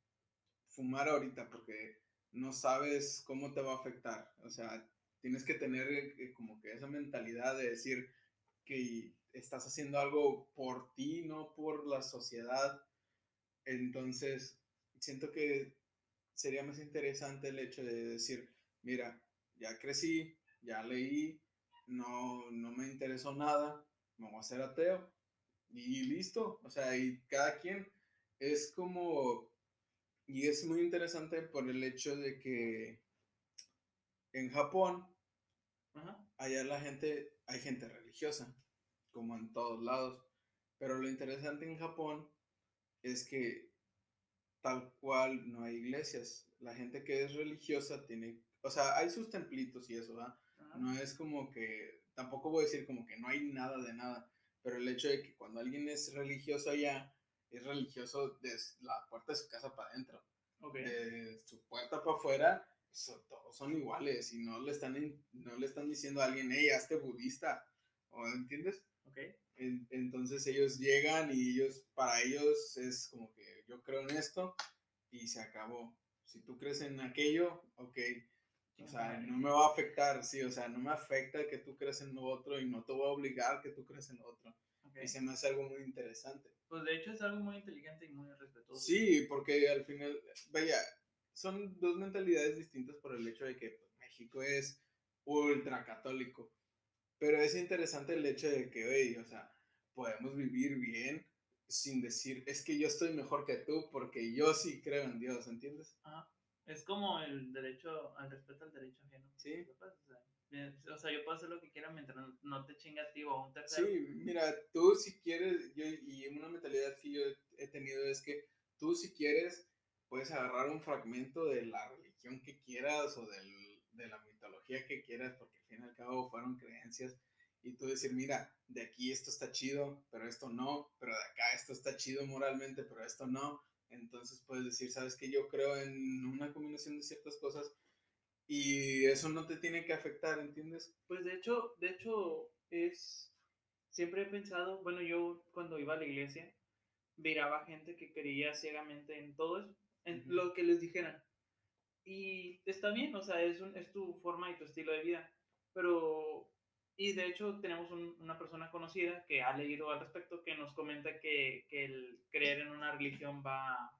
fumar ahorita porque no sabes cómo te va a afectar. O sea, tienes que tener eh, como que esa mentalidad de decir que estás haciendo algo por ti, no por la sociedad. Entonces, siento que sería más interesante el hecho de decir, mira, ya crecí, ya leí, no, no me interesó nada, me voy a hacer ateo y listo. O sea, y cada quien es como, y es muy interesante por el hecho de que en Japón, Ajá. allá la gente, hay gente religiosa, como en todos lados. Pero lo interesante en Japón es que tal cual no hay iglesias. La gente que es religiosa tiene, o sea, hay sus templitos y eso, ¿verdad? Ajá. No es como que, tampoco voy a decir como que no hay nada de nada, pero el hecho de que cuando alguien es religioso allá, es religioso desde la puerta de su casa para adentro Ok. de su puerta para afuera, todos son iguales y no le están, in- no le están diciendo a alguien, hey, hazte budista, ¿o entiendes? Ok. En- entonces ellos llegan y ellos, para ellos es como que yo creo en esto y se acabó. Si tú crees en aquello, ok. O sea, no me va a afectar, sí, o sea, no me afecta que tú creas en lo otro y no te voy a obligar que tú creas en lo otro. Y se me hace algo muy interesante. Pues de hecho es algo muy inteligente y muy respetuoso. Sí, porque al final, vaya, son dos mentalidades distintas por el hecho de que pues, México es ultra católico. Pero es interesante el hecho de que, oye, o sea, podemos vivir bien sin decir, es que yo estoy mejor que tú porque yo sí creo en Dios, ¿entiendes? Ajá. Es como el derecho, al respeto al derecho ajeno. Sí. ¿Lo puedes? O sea, yo puedo hacer lo que quiera mientras no- no te chinga a ti o a un tercero. Sí, mira, tú si quieres, yo, y una mentalidad que yo he tenido es que tú si quieres, puedes agarrar un fragmento de la religión que quieras o del- de la mitología que quieras, porque al fin y al cabo fueron creencias, y tú decir, mira, de aquí esto está chido, pero esto no, pero de acá esto está chido moralmente, pero esto no. Entonces puedes decir, sabes que yo creo en una combinación de ciertas cosas y eso no te tiene que afectar, ¿entiendes? Pues de hecho, de hecho es siempre he pensado, bueno, yo cuando iba a la iglesia miraba gente que creía ciegamente en todo eso, en lo que les dijeran. Y está bien, o sea, es, un- es tu forma y tu estilo de vida. Pero, y de hecho tenemos un- una persona conocida que ha leído al respecto que nos comenta que, que el creer en una religión va,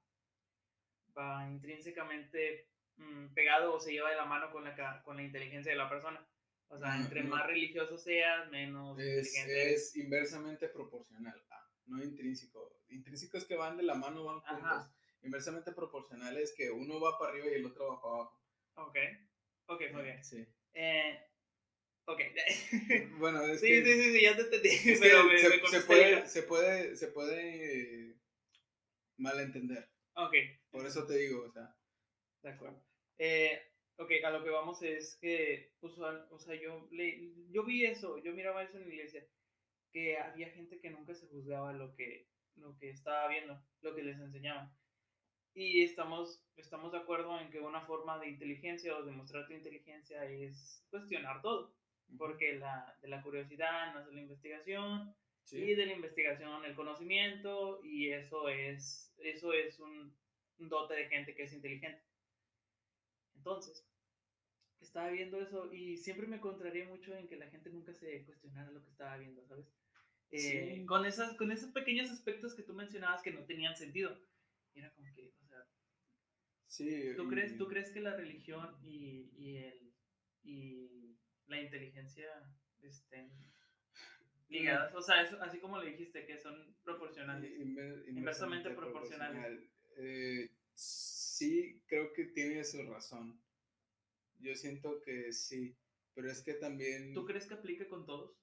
va intrínsecamente mm, pegado o se lleva de la mano con la, con la inteligencia de la persona. O sea, No, entre no. más religioso seas, menos Es, inteligente es inversamente proporcional, ah, no intrínseco. Intrínseco es que van de la mano, van juntos. Ajá. Inversamente proporcional es que uno va para arriba y el otro va para abajo. Ok, ok, muy bien. Sí. Eh, ok. Bueno, es sí, que, sí, sí, sí, ya te entendí. pero me, se, me se puede, se puede, se puede eh, malentender. Ok. Por eso te digo, o sea. De acuerdo. Eh, ok, a lo que vamos es que usual, o sea, yo, le, yo vi eso, yo miraba eso en la iglesia, que había gente que nunca se juzgaba lo que, lo que estaba viendo, lo que les enseñaban. Y estamos, estamos de acuerdo en que una forma de inteligencia o demostrar tu inteligencia es cuestionar todo, porque la, de la curiosidad nace la investigación, y de la investigación el conocimiento, y eso es, eso es un, un dote de gente que es inteligente. Entonces, estaba viendo eso y siempre me contraría mucho en que la gente nunca se cuestionara lo que estaba viendo, ¿sabes? Eh, con, esas, con esos pequeños aspectos que tú mencionabas que no tenían sentido. Era como que, o sea, sí, ¿tú, crees, ¿tú crees que la religión y, y, el, y la inteligencia estén ligadas? O sea, así como le dijiste, que son proporcionales. inversamente, proporcionales. Eh, sí, creo que tiene su razón. Yo siento que sí, pero es que también... ¿Tú crees que aplica con todos?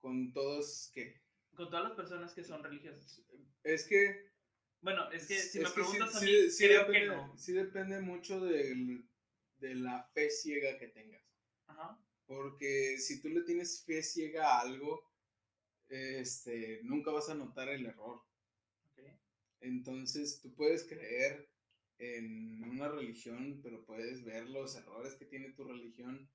¿Con todos qué? Con todas las personas que son religiosas. Es que... Bueno, es que si me preguntas a mí, creo depende, que no. Sí depende mucho de la fe ciega que tengas. Ajá. Porque si tú le tienes fe ciega a algo, este, nunca vas a notar el error. Entonces, tú puedes creer en una religión, pero puedes ver los errores que tiene tu religión.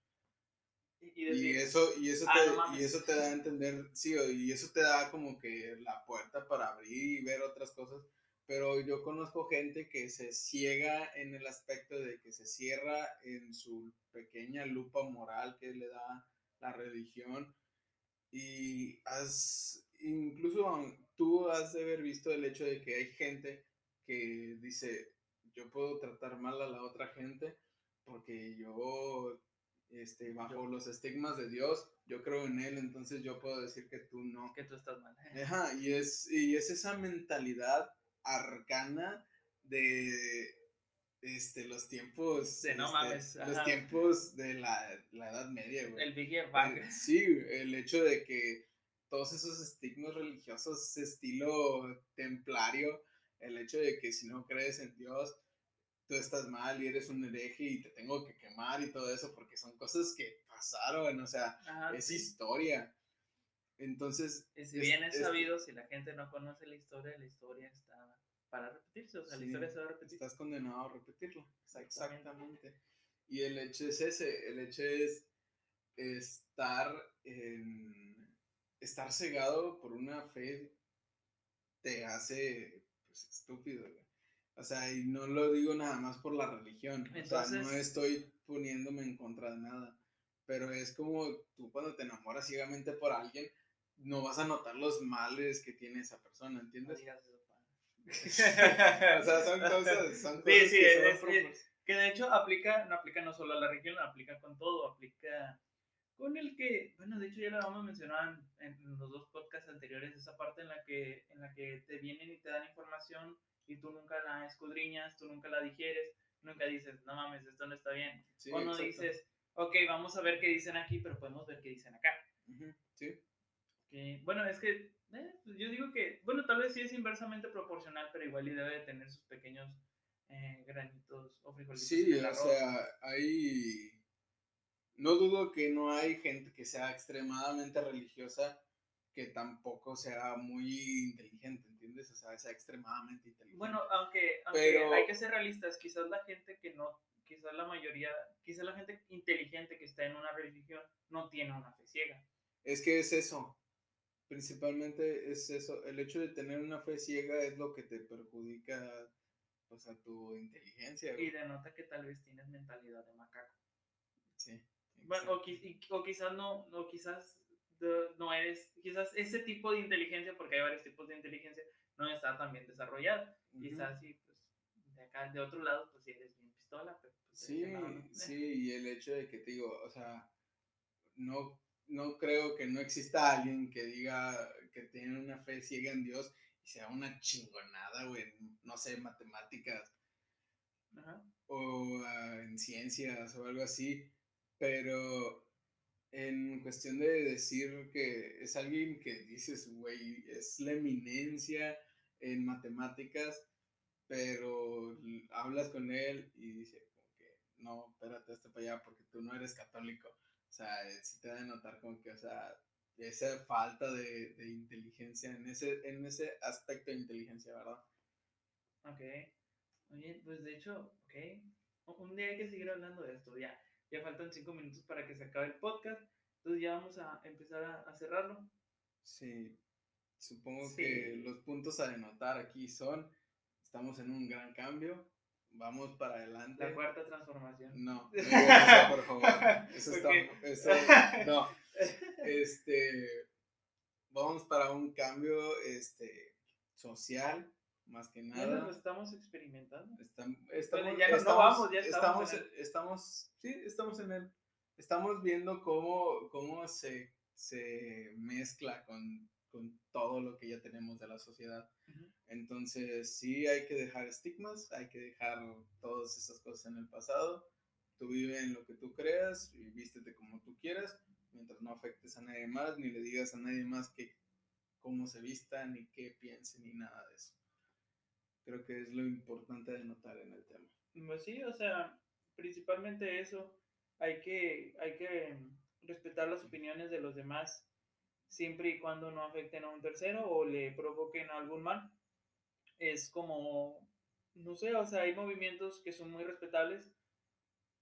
Y, eso, y, eso ah, te, y eso te da a entender, sí, y eso te da como que la puerta para abrir y ver otras cosas. Pero yo conozco gente que se ciega en el aspecto de que se cierra en su pequeña lupa moral que le da la religión. Y has, incluso tú has de haber visto el hecho de que hay gente que dice, yo puedo tratar mal a la otra gente porque yo, este, bajo los estigmas de Dios, yo creo en Él, entonces yo puedo decir que tú no. Que tú estás mal. Ajá, y es, y es esa mentalidad arcana de este, los tiempos. No este, mames. Los tiempos de la, la Edad Media, güey. El Big Bang. Sí, el hecho de que todos esos estigmas religiosos, estilo templario, el hecho de que si no crees en Dios, tú estás mal y eres un hereje y te tengo que quemar y todo eso, porque son cosas que pasaron, o sea, es historia. Entonces... si bien es, sabido, si la gente no conoce la historia, la historia está para repetirse, o sea, la historia se va a repetir. Estás condenado a repetirlo, exactamente. Y el hecho es ese, el hecho es estar en estar cegado por una fe te hace pues, estúpido, O sea, y no lo digo nada más por la religión. o sea, no estoy poniéndome en contra de nada. Pero es como tú cuando te enamoras ciegamente por alguien, no vas a notar los males que tiene esa persona, ¿entiendes? o sea, son cosas, son cosas sí, sí, que, que de hecho aplica, no aplica no solo a la religión, aplica con todo, aplica con el que, bueno, de hecho ya lo vamos a mencionar en, los dos podcasts anteriores, esa parte en la que, en la que te vienen y te dan información y tú nunca la escudriñas, tú nunca la digieres, nunca dices, no mames, esto no está bien. o no dices, ok, vamos a ver qué dicen aquí, pero podemos ver qué dicen acá. Sí. Bueno, es que eh, pues yo digo que, bueno, tal vez sí es inversamente proporcional, pero igual y debe de tener sus pequeños eh, granitos o frijolitos. Sí, o sea, hay no dudo que no hay gente que sea extremadamente religiosa que tampoco sea muy inteligente, ¿entiendes? O sea, sea extremadamente inteligente. Bueno, aunque, hay que ser realistas, quizás la gente que no, quizás la mayoría, quizás la gente inteligente que está en una religión no tiene una fe ciega. Es que es eso, principalmente es eso, el hecho de tener una fe ciega es lo que te perjudica, pues, a tu inteligencia. Y denota que tal vez tienes mentalidad de macaco. Sí. Bueno, o, quizás no, o quizás no eres, quizás ese tipo de inteligencia, porque hay varios tipos de inteligencia, no está tan bien desarrollada. Quizás sí, pues, de acá, de otro lado, pues sí eres bien pistola, pero pues, Sí, sí, y el hecho de que te digo, o sea, no, no creo que no exista alguien que diga que tiene una fe ciega en Dios y sea una chingonada, güey, no sé, matemáticas. O ah, en ciencias o algo así pero en cuestión de decir que es alguien que dices, güey, es la eminencia en matemáticas, pero hablas con él y dice como que, no, espérate, este para allá porque tú no eres católico. O sea, eh, sí te da de notar como que, o sea, esa falta de, de inteligencia en ese, en ese aspecto de inteligencia, ¿verdad? Ok. Oye, pues de hecho, ok. Un- Un día hay que seguir hablando de esto. Ya, ya faltan cinco minutos para que se acabe el podcast. Entonces ya vamos a empezar a, a cerrarlo. Sí, supongo Sí. que los puntos a denotar aquí son, estamos en un gran cambio, vamos para adelante. La cuarta transformación. No, por favor. Eso está, eso, no. Este, vamos para un cambio, este, social, más que Ya nada. lo estamos experimentando. Estam- estamos, ya no- no estamos- vamos, ya estamos estamos, en estamos, sí, estamos en él. Estamos viendo cómo, cómo se, se mezcla con, con todo lo que ya tenemos de la sociedad. Entonces, sí hay que dejar estigmas, hay que dejar todas esas cosas en el pasado. Tú vive en lo que tú creas y vístete como tú quieras, mientras no afectes a nadie más, ni le digas a nadie más que cómo se vista, ni qué piense, ni nada de eso. Creo que es lo importante de notar en el tema. Pues sí, o sea, principalmente eso. Hay que, hay que respetar las opiniones de los demás siempre y cuando no afecten a un tercero o le provoquen algún mal. Es como, no sé, o sea, hay movimientos que son muy respetables,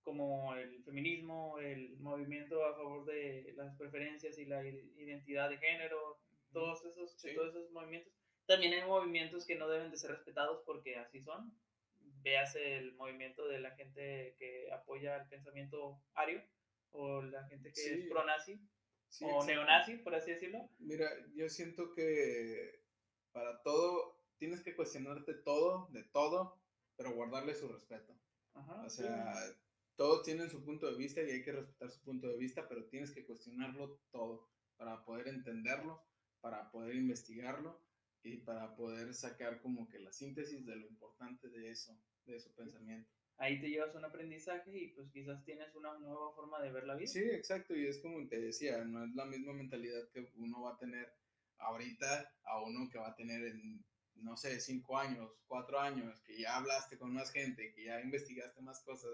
como el feminismo, el movimiento a favor de las preferencias y la identidad de género, todos esos, Sí. todos esos movimientos. También hay movimientos que no deben de ser respetados porque así son. Véase el movimiento de la gente que apoya el pensamiento ario o la gente que Sí. es pro-nazi Sí, o neonazi, por así decirlo. Mira, yo siento que para todo tienes que cuestionarte todo, de todo, pero guardarle su respeto. Ajá, O sí. sea, todos tienen su punto de vista y hay que respetar su punto de vista, pero tienes que cuestionarlo todo para poder entenderlo, para poder investigarlo y para poder sacar como que la síntesis de lo importante de eso, de su pensamiento. Ahí te llevas un aprendizaje y pues quizás tienes una nueva forma de ver la vida. Sí, exacto, y es como te decía, no es la misma mentalidad que uno va a tener ahorita a uno que va a tener en, no sé, cinco años, cuatro años, que ya hablaste con más gente, que ya investigaste más cosas,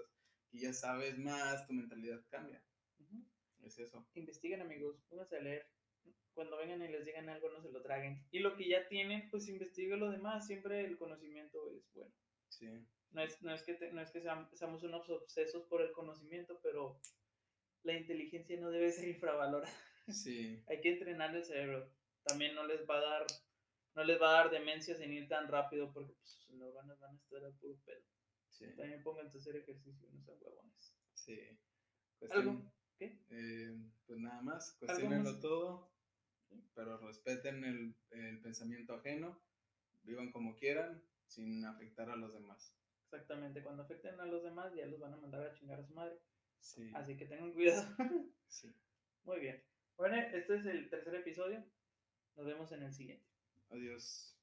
que ya sabes más, tu mentalidad cambia. Es eso. Investiguen amigos, pónganse a leer. Cuando vengan y les digan algo, no se lo traguen. Y lo que ya tienen, pues investigue lo demás. Siempre el conocimiento es bueno. Sí, No es, no es que, te- no es que seam- seamos unos obsesos por el conocimiento, pero la inteligencia no debe ser infravalorada. sí, Hay que entrenar el cerebro. También no les va a dar, no les va a dar demencia sin ir tan rápido porque pues, sus neuronas van a estar al puro pedo. sí, También pónganse a hacer ejercicio, no sean huevones. sí. ¿Algo? Cuestion- ¿Qué? eh, pues nada más, ¿Algo cuestionenlo todo, pero respeten el, el pensamiento ajeno, vivan como quieran, sin afectar a los demás. Exactamente, cuando afecten a los demás ya los van a mandar a chingar a su madre. Sí, Así que tengan cuidado. sí. Muy bien. Bueno, este es el tercer episodio. Nos vemos en el siguiente. Adiós.